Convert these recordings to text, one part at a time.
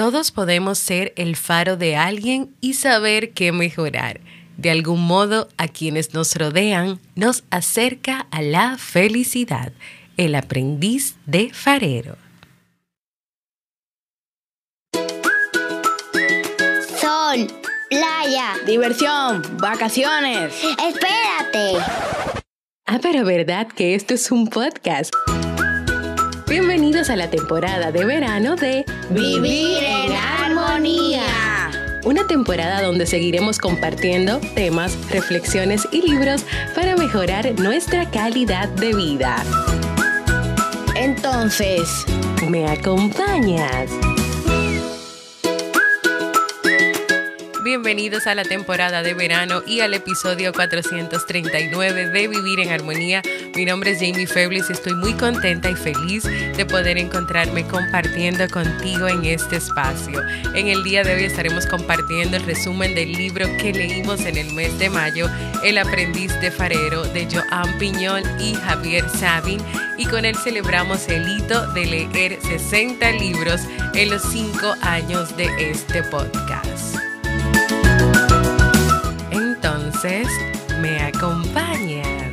Todos podemos ser el faro de alguien y saber qué mejorar. De algún modo, a quienes nos rodean nos acerca a la felicidad. El aprendiz de farero. Sol, playa. Diversión, vacaciones. Espérate. Ah, pero ¿verdad que esto es un podcast? Bienvenidos a la temporada de verano de Vivir en armonía. Una temporada donde seguiremos compartiendo temas, reflexiones y libros para mejorar nuestra calidad de vida. Entonces, ¿Me acompañas? Bienvenidos a la temporada de verano y al episodio 439 de Vivir en Armonía. Mi nombre es Jamie Febles y estoy muy contenta y feliz de poder encontrarme compartiendo contigo en este espacio. En el día de hoy estaremos compartiendo el resumen del libro que leímos en el mes de mayo, El aprendiz de farero de Joan Piñón y Javier Sabin y con él celebramos el hito de leer 60 libros en los 5 años de este podcast. ¿Me acompañas?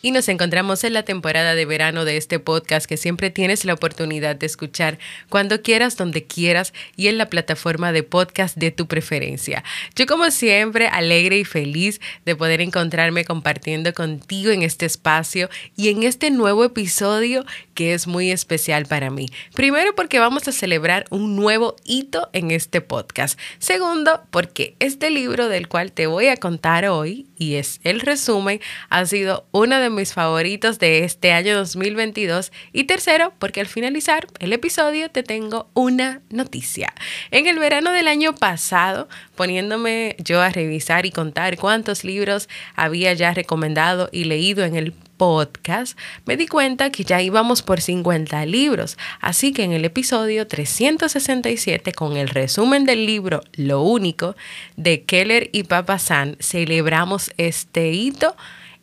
Y nos encontramos en la temporada de verano de este podcast que siempre tienes la oportunidad de escuchar cuando quieras, donde quieras y en la plataforma de podcast de tu preferencia. Yo como siempre alegre y feliz de poder encontrarme compartiendo contigo en este espacio y en este nuevo episodio que es muy especial para mí. Primero porque vamos a celebrar un nuevo hito en este podcast. Segundo porque este libro del cual te voy a contar hoy y es el resumen ha sido una de mis favoritos de este año 2022. Y tercero, porque al finalizar el episodio te tengo una noticia. En el verano del año pasado, poniéndome yo a revisar y contar cuántos libros había ya recomendado y leído en el podcast, me di cuenta que ya íbamos por 50 libros. Así que en el episodio 367, con el resumen del libro Lo Único de Keller y Papasan, celebramos este hito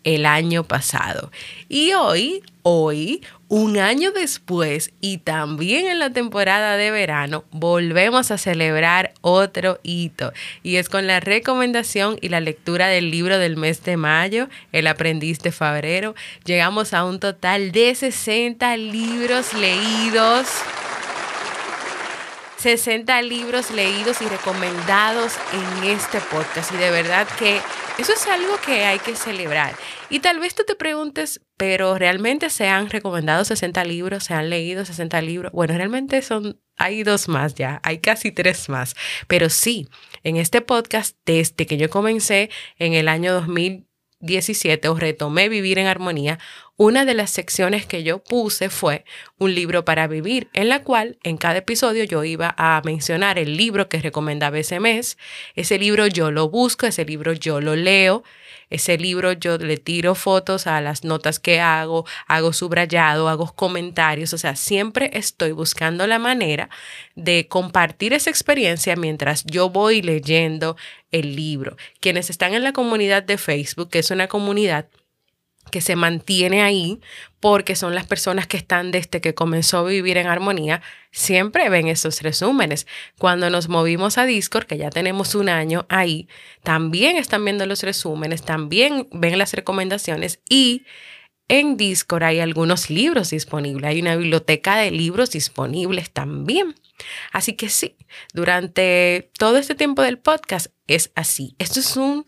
el año pasado. Y hoy, hoy, un año después y también en la temporada de verano, volvemos a celebrar otro hito. Y es con la recomendación y la lectura del libro del mes de mayo, El aprendiz de febrero. Llegamos a un total de 60 libros leídos. 60 libros leídos y recomendados en este podcast. Y de verdad que eso es algo que hay que celebrar. Y tal vez tú te preguntes, pero realmente se han recomendado 60 libros, se han leído 60 libros. Bueno, realmente son, hay dos más ya, hay casi tres más. Pero sí, en este podcast, desde que yo comencé en el año 2017 o retomé Vivir en Armonía, una de las secciones que yo puse fue un libro para vivir, en la cual en cada episodio yo iba a mencionar el libro que recomendaba ese mes. Ese libro yo lo busco, ese libro yo lo leo. Ese libro yo le tiro fotos a las notas que hago, hago subrayado, hago comentarios, o sea, siempre estoy buscando la manera de compartir esa experiencia mientras yo voy leyendo el libro. Quienes están en la comunidad de Facebook, que es una comunidad que se mantiene ahí porque son las personas que están desde que comenzó a vivir en armonía, siempre ven esos resúmenes. Cuando nos movimos a Discord, que ya tenemos un año ahí, también están viendo los resúmenes, también ven las recomendaciones y en Discord hay algunos libros disponibles, hay una biblioteca de libros disponibles también. Así que sí, durante todo este tiempo del podcast es así. Esto es un,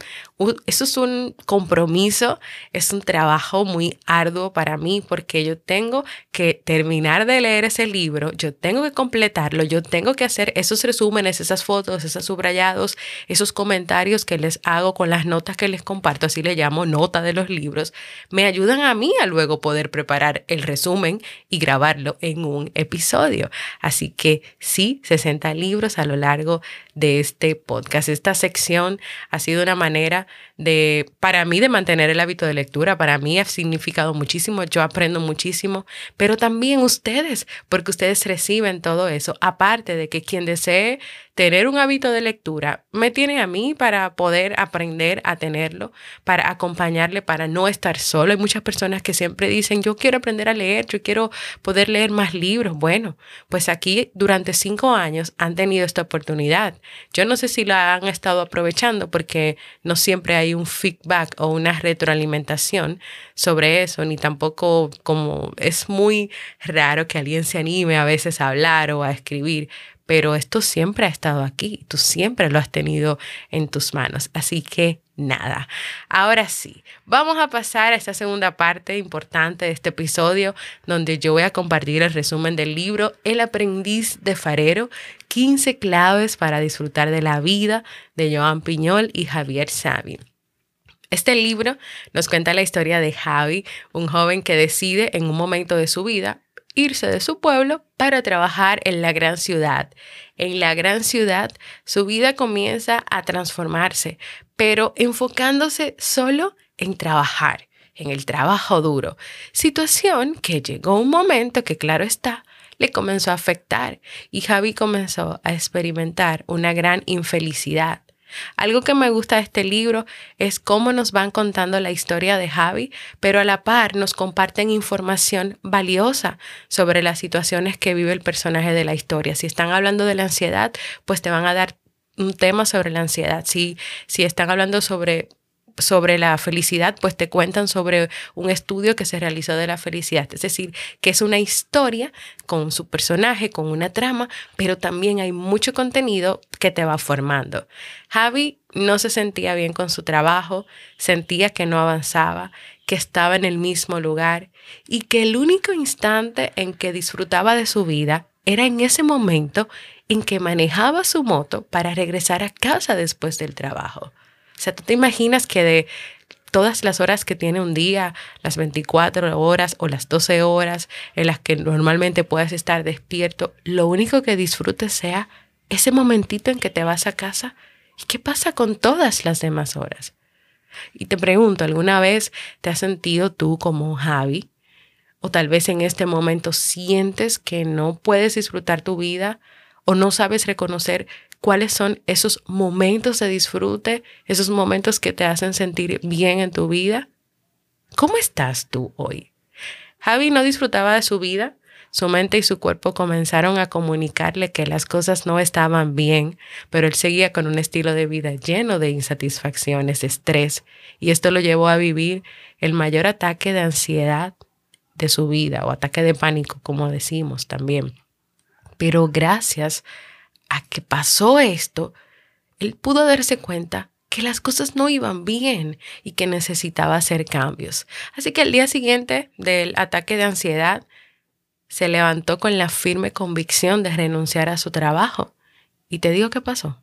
esto es un compromiso, es un trabajo muy arduo para mí porque yo tengo que terminar de leer ese libro, yo tengo que completarlo, yo tengo que hacer esos resúmenes, esas fotos, esos subrayados, esos comentarios que les hago con las notas que les comparto, así le llamo nota de los libros, me ayudan a mí a luego poder preparar el resumen y grabarlo en un episodio. Así que sí, 60 libros a lo largo de este podcast. Esta sección ha sido una manera de, para mí, de mantener el hábito de lectura. Para mí ha significado muchísimo, yo aprendo muchísimo, pero también ustedes, porque ustedes reciben todo eso. Aparte de que quien desee tener un hábito de lectura me tiene a mí para poder aprender a tenerlo, para acompañarle, para no estar solo. Hay muchas personas que siempre dicen, yo quiero aprender a leer, yo quiero poder leer más libros. Bueno, pues aquí durante cinco años han tenido esta oportunidad. Yo no sé si la han estado aprovechando porque no siempre hay un feedback o una retroalimentación sobre eso, ni tampoco como es muy raro que alguien se anime a veces a hablar o a escribir, pero esto siempre ha estado aquí, tú siempre lo has tenido en tus manos. Así que nada. Ahora sí, vamos a pasar a esta segunda parte importante de este episodio donde yo voy a compartir el resumen del libro El aprendiz de farero, 15 claves para disfrutar de la vida de Joan Piñol y Javier Savi. Este libro nos cuenta la historia de Javi, un joven que decide en un momento de su vida irse de su pueblo para trabajar en la gran ciudad. En la gran ciudad su vida comienza a transformarse, pero enfocándose solo en trabajar, en el trabajo duro. Situación que llegó un momento que, claro está, le comenzó a afectar y Javi comenzó a experimentar una gran infelicidad. Algo que me gusta de este libro es cómo nos van contando la historia de Javi, pero a la par nos comparten información valiosa sobre las situaciones que vive el personaje de la historia. Si están hablando de la ansiedad, pues te van a dar un tema sobre la ansiedad. Si, si están hablando sobre sobre la felicidad, pues te cuentan sobre un estudio que se realizó de la felicidad. Es decir, que es una historia con su personaje, con una trama, pero también hay mucho contenido que te va formando. Javi no se sentía bien con su trabajo, sentía que no avanzaba, que estaba en el mismo lugar y que el único instante en que disfrutaba de su vida era en ese momento en que manejaba su moto para regresar a casa después del trabajo. O sea, tú te imaginas que de todas las horas que tiene un día, las 24 horas o las 12 horas en las que normalmente puedes estar despierto, lo único que disfrutes sea ese momentito en que te vas a casa. ¿Y qué pasa con todas las demás horas? Y te pregunto, ¿alguna vez te has sentido tú como Javi? O tal vez en este momento sientes que no puedes disfrutar tu vida o no sabes reconocer cuáles son esos momentos de disfrute, esos momentos que te hacen sentir bien en tu vida. ¿Cómo estás tú hoy? Javi no disfrutaba de su vida. Su mente y su cuerpo comenzaron a comunicarle que las cosas no estaban bien, pero él seguía con un estilo de vida lleno de insatisfacciones, de estrés, y esto lo llevó a vivir el mayor ataque de ansiedad de su vida o ataque de pánico, como decimos también. Pero gracias que pasó esto, él pudo darse cuenta que las cosas no iban bien y que necesitaba hacer cambios. Así que al día siguiente del ataque de ansiedad, se levantó con la firme convicción de renunciar a su trabajo. Y te digo qué pasó.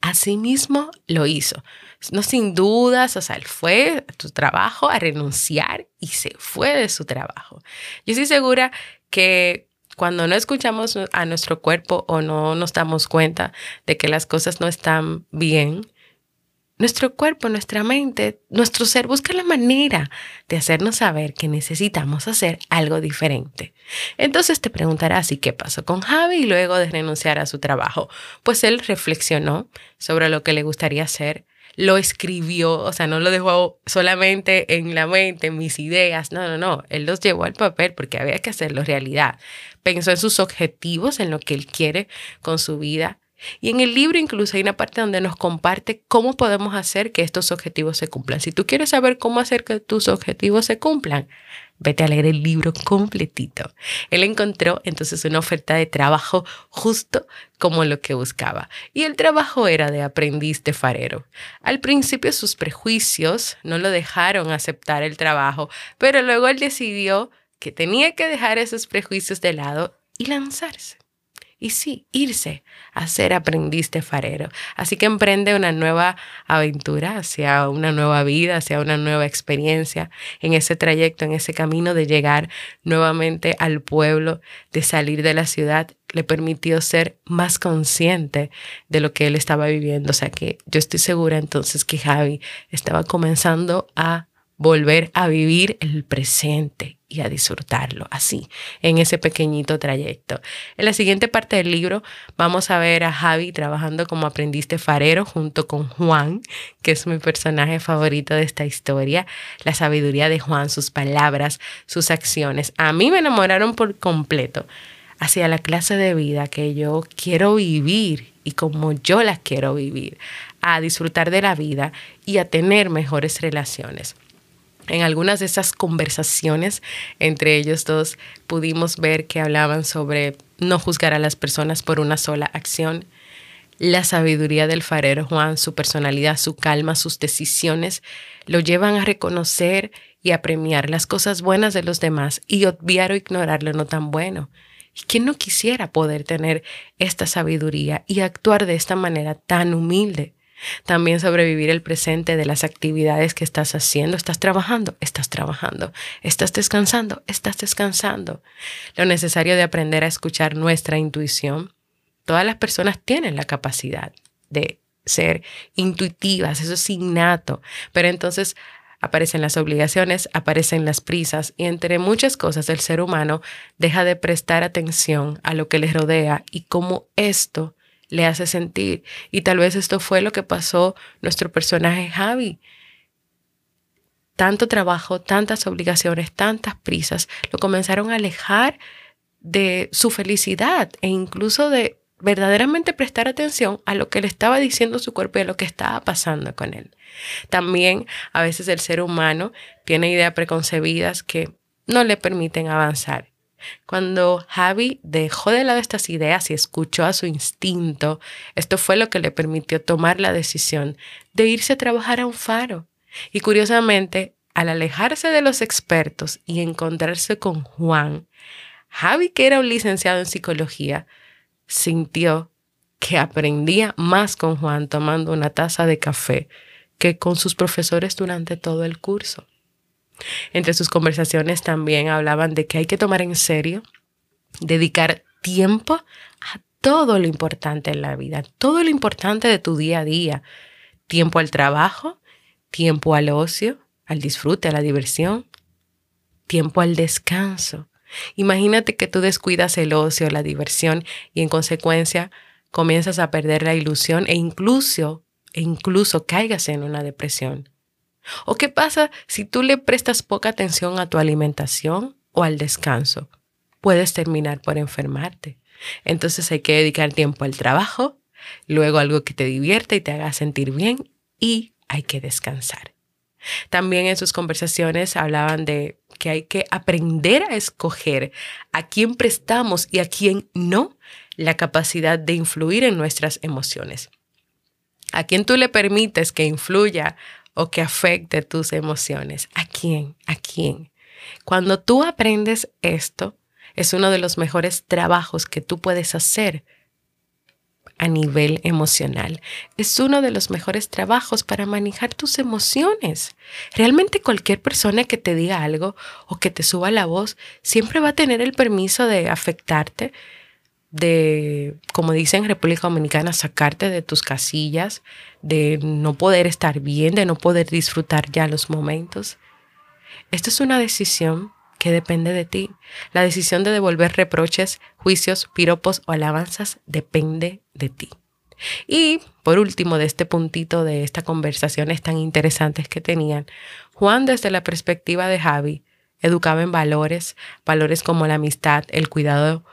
Asimismo lo hizo. No sin dudas, o sea, él fue a su trabajo a renunciar y se fue de su trabajo. Yo estoy segura que cuando no escuchamos a nuestro cuerpo o no nos damos cuenta de que las cosas no están bien, nuestro cuerpo, nuestra mente, nuestro ser busca la manera de hacernos saber que necesitamos hacer algo diferente. Entonces te preguntarás, ¿y qué pasó con Javi luego de renunciar a su trabajo? Pues él reflexionó sobre lo que le gustaría hacer, lo escribió, o sea, no lo dejó solamente en la mente, en mis ideas, no, no, no, él los llevó al papel porque había que hacerlo realidad. Pensó en sus objetivos, en lo que él quiere con su vida. Y en el libro incluso hay una parte donde nos comparte cómo podemos hacer que estos objetivos se cumplan. Si tú quieres saber cómo hacer que tus objetivos se cumplan, Vete a leer el libro completito. Él encontró entonces una oferta de trabajo justo como lo que buscaba. Y el trabajo era de aprendiz de farero. Al principio sus prejuicios no lo dejaron aceptar el trabajo, pero luego él decidió que tenía que dejar esos prejuicios de lado y lanzarse. Y sí, irse a ser aprendiz de farero. Así que emprende una nueva aventura hacia una nueva vida, hacia una nueva experiencia en ese trayecto, en ese camino de llegar nuevamente al pueblo, de salir de la ciudad, le permitió ser más consciente de lo que él estaba viviendo. O sea que yo estoy segura entonces que Javi estaba comenzando a volver a vivir el presente y a disfrutarlo así, en ese pequeñito trayecto. En la siguiente parte del libro vamos a ver a Javi trabajando como aprendiz de farero junto con Juan, que es mi personaje favorito de esta historia. La sabiduría de Juan, sus palabras, sus acciones. A mí me enamoraron por completo hacia la clase de vida que yo quiero vivir y como yo la quiero vivir, a disfrutar de la vida y a tener mejores relaciones. En algunas de esas conversaciones entre ellos dos pudimos ver que hablaban sobre no juzgar a las personas por una sola acción, la sabiduría del farero Juan, su personalidad, su calma, sus decisiones, lo llevan a reconocer y a premiar las cosas buenas de los demás y obviar o ignorar lo no tan bueno. ¿Y quién no quisiera poder tener esta sabiduría y actuar de esta manera tan humilde? También sobrevivir el presente de las actividades que estás haciendo. Estás trabajando, estás trabajando. Estás descansando, estás descansando. Lo necesario de aprender a escuchar nuestra intuición. Todas las personas tienen la capacidad de ser intuitivas, eso es innato, pero entonces aparecen las obligaciones, aparecen las prisas y entre muchas cosas el ser humano deja de prestar atención a lo que les rodea y cómo esto le hace sentir. Y tal vez esto fue lo que pasó nuestro personaje Javi. Tanto trabajo, tantas obligaciones, tantas prisas, lo comenzaron a alejar de su felicidad e incluso de verdaderamente prestar atención a lo que le estaba diciendo su cuerpo y a lo que estaba pasando con él. También a veces el ser humano tiene ideas preconcebidas que no le permiten avanzar cuando Javi dejó de lado estas ideas y escuchó a su instinto, esto fue lo que le permitió tomar la decisión de irse a trabajar a un faro. Y curiosamente, al alejarse de los expertos y encontrarse con Juan, Javi, que era un licenciado en psicología, sintió que aprendía más con Juan tomando una taza de café que con sus profesores durante todo el curso. Entre sus conversaciones también hablaban de que hay que tomar en serio, dedicar tiempo a todo lo importante en la vida, todo lo importante de tu día a día. Tiempo al trabajo, tiempo al ocio, al disfrute, a la diversión, tiempo al descanso. Imagínate que tú descuidas el ocio, la diversión y en consecuencia comienzas a perder la ilusión e incluso, e incluso caigas en una depresión. ¿O qué pasa si tú le prestas poca atención a tu alimentación o al descanso? Puedes terminar por enfermarte. Entonces hay que dedicar tiempo al trabajo, luego algo que te divierta y te haga sentir bien y hay que descansar. También en sus conversaciones hablaban de que hay que aprender a escoger a quién prestamos y a quién no la capacidad de influir en nuestras emociones. A quién tú le permites que influya o que afecte tus emociones. ¿A quién? ¿A quién? Cuando tú aprendes esto, es uno de los mejores trabajos que tú puedes hacer a nivel emocional. Es uno de los mejores trabajos para manejar tus emociones. Realmente cualquier persona que te diga algo o que te suba la voz siempre va a tener el permiso de afectarte, de, como dicen en República Dominicana, sacarte de tus casillas, de no poder estar bien, de no poder disfrutar ya los momentos. Esto es una decisión que depende de ti. La decisión de devolver reproches, juicios, piropos o alabanzas depende de ti. Y por último, de este puntito de estas conversaciones tan interesantes que tenían, Juan desde la perspectiva de Javi educaba en valores, valores como la amistad, el cuidado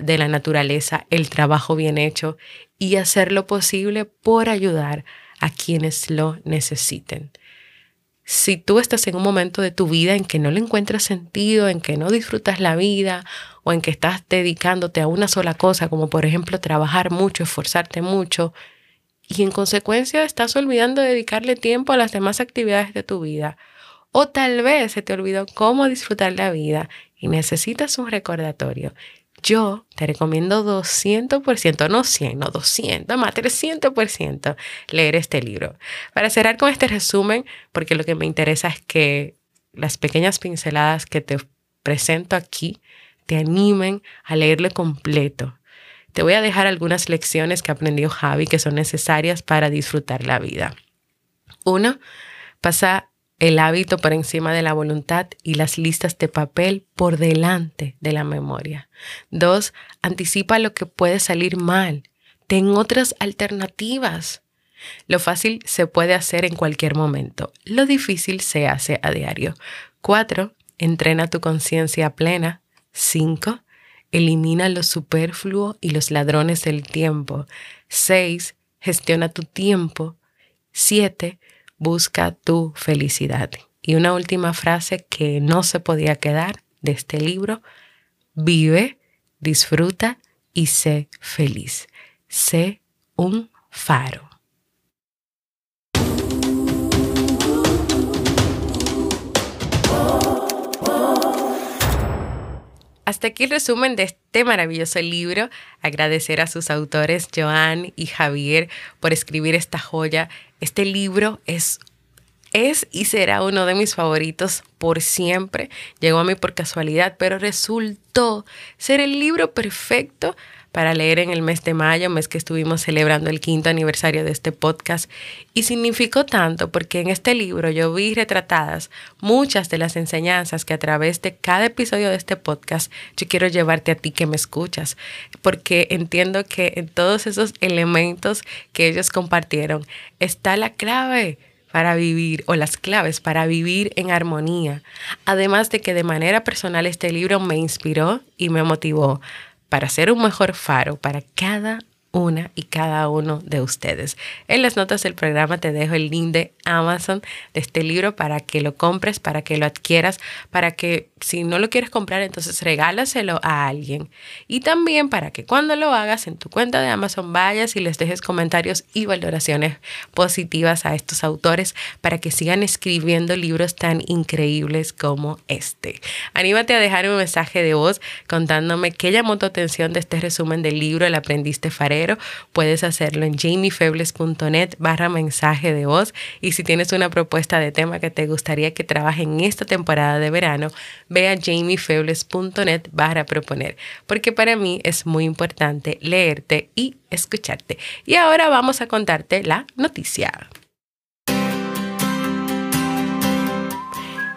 de la naturaleza, el trabajo bien hecho y hacer lo posible por ayudar a quienes lo necesiten. Si tú estás en un momento de tu vida en que no le encuentras sentido, en que no disfrutas la vida o en que estás dedicándote a una sola cosa, como por ejemplo trabajar mucho, esforzarte mucho, y en consecuencia estás olvidando dedicarle tiempo a las demás actividades de tu vida, o tal vez se te olvidó cómo disfrutar la vida y necesitas un recordatorio, yo te recomiendo 200%, no 100, no 200, más 300% leer este libro. Para cerrar con este resumen, porque lo que me interesa es que las pequeñas pinceladas que te presento aquí te animen a leerlo completo. Te voy a dejar algunas lecciones que aprendió Javi que son necesarias para disfrutar la vida. Uno, pasa el hábito por encima de la voluntad y las listas de papel por delante de la memoria. Dos, anticipa lo que puede salir mal. Ten otras alternativas. Lo fácil se puede hacer en cualquier momento. Lo difícil se hace a diario. Cuatro, entrena tu conciencia plena. Cinco, elimina lo superfluo y los ladrones del tiempo. Seis, gestiona tu tiempo. Siete, busca tu felicidad. Y una última frase que no se podía quedar de este libro, vive, disfruta y sé feliz. Sé un faro. Hasta aquí el resumen de este maravilloso libro. Agradecer a sus autores, Joan y Javier, por escribir esta joya. Este libro es es y será uno de mis favoritos por siempre. Llegó a mí por casualidad, pero resultó ser el libro perfecto para leer en el mes de mayo, mes que estuvimos celebrando el quinto aniversario de este podcast. Y significó tanto porque en este libro yo vi retratadas muchas de las enseñanzas que a través de cada episodio de este podcast yo quiero llevarte a ti que me escuchas, porque entiendo que en todos esos elementos que ellos compartieron está la clave para vivir o las claves para vivir en armonía. Además de que de manera personal este libro me inspiró y me motivó para ser un mejor faro para cada una y cada uno de ustedes. En las notas del programa te dejo el link de Amazon de este libro para que lo compres, para que lo adquieras, para que si no lo quieres comprar, entonces regálaselo a alguien. Y también para que cuando lo hagas en tu cuenta de Amazon vayas y les dejes comentarios y valoraciones positivas a estos autores para que sigan escribiendo libros tan increíbles como este. Anímate a dejar un mensaje de voz contándome qué llamó tu atención de este resumen del libro El aprendiste Puedes hacerlo en jamiefebles.net barra mensaje de voz y si tienes una propuesta de tema que te gustaría que trabaje en esta temporada de verano, ve a jamiefebles.net para proponer, porque para mí es muy importante leerte y escucharte. Y ahora vamos a contarte la noticia.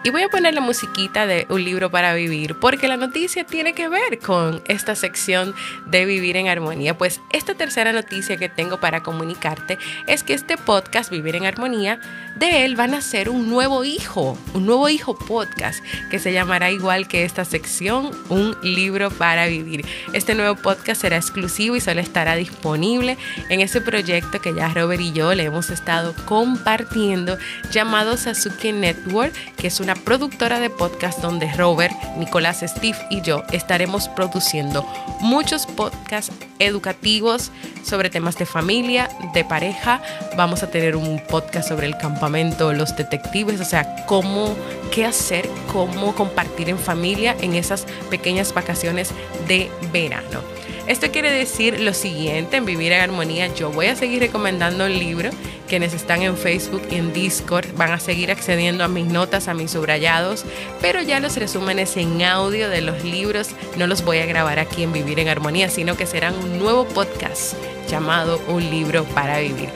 Y voy a poner la musiquita de un libro para vivir porque la noticia tiene que ver con esta sección de vivir en armonía. Pues esta tercera noticia que tengo para comunicarte es que este podcast, Vivir en Armonía, de él van a ser un nuevo hijo, un nuevo hijo podcast que se llamará igual que esta sección, un libro para vivir. Este nuevo podcast será exclusivo y solo estará disponible en ese proyecto que ya Robert y yo le hemos estado compartiendo llamado Sasuke Network, que es una productora de podcast donde Robert, Nicolás, Steve y yo estaremos produciendo muchos podcasts educativos sobre temas de familia, de pareja. Vamos a tener un podcast sobre el campamento, los detectives, o sea, cómo, qué hacer, cómo compartir en familia en esas pequeñas vacaciones de verano. Esto quiere decir lo siguiente, en Vivir en Armonía yo voy a seguir recomendando el libro, quienes están en Facebook y en Discord van a seguir accediendo a mis notas, a mis subrayados, pero ya los resúmenes en audio de los libros no los voy a grabar aquí en Vivir en Armonía, sino que serán un nuevo podcast llamado Un libro para vivir.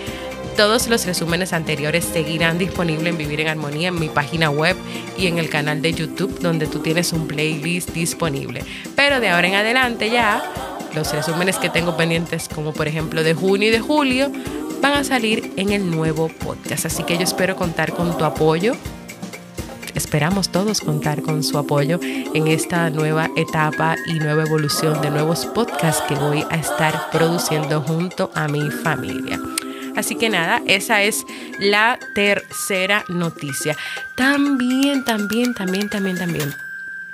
Todos los resúmenes anteriores seguirán disponibles en Vivir en Armonía en mi página web y en el canal de YouTube donde tú tienes un playlist disponible. Pero de ahora en adelante ya los resúmenes que tengo pendientes, como por ejemplo de junio y de julio, van a salir en el nuevo podcast. Así que yo espero contar con tu apoyo. Esperamos todos contar con su apoyo en esta nueva etapa y nueva evolución de nuevos podcasts que voy a estar produciendo junto a mi familia. Así que nada, esa es la tercera noticia. También, también, también, también, también.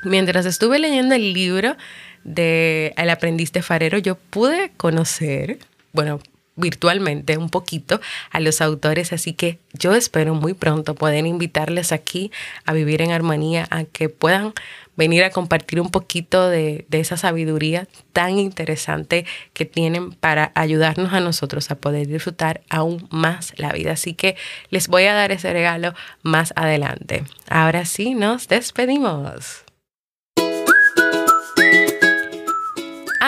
Mientras estuve leyendo el libro, de El aprendiz de farero, yo pude conocer, bueno, virtualmente un poquito a los autores, así que yo espero muy pronto poder invitarles aquí a vivir en armonía, a que puedan venir a compartir un poquito de, de, esa sabiduría tan interesante que tienen para ayudarnos a nosotros a poder disfrutar aún más la vida. Así que les voy a dar ese regalo más adelante. Ahora sí, nos despedimos.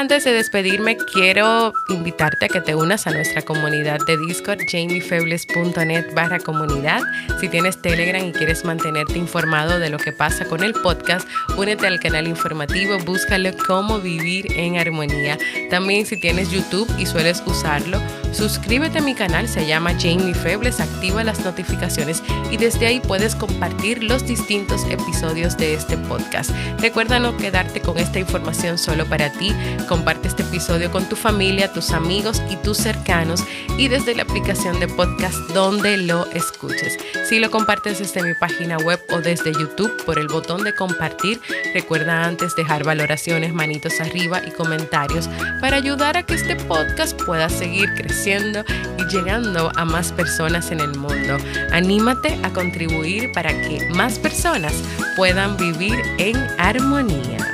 Antes de despedirme, quiero invitarte a que te unas a nuestra comunidad de Discord, jamiefebles.net barra comunidad. Si tienes Telegram y quieres mantenerte informado de lo que pasa con el podcast, únete al canal informativo, búscalo cómo vivir en armonía. También si tienes YouTube y sueles usarlo, suscríbete a mi canal, se llama Jamie Febles, activa las notificaciones y desde ahí puedes compartir los distintos episodios de este podcast. Recuerda no quedarte con esta información solo para ti, comparte este episodio con tu familia, tus amigos y tus cercanos y desde la aplicación de podcast donde lo escuches. Si lo compartes desde mi página web o desde YouTube por el botón de compartir, recuerda antes dejar valoraciones, manitos arriba y comentarios para ayudar a que este podcast pueda seguir creciendo y llegando a más personas en el mundo. Anímate a contribuir para que más personas puedan vivir en armonía.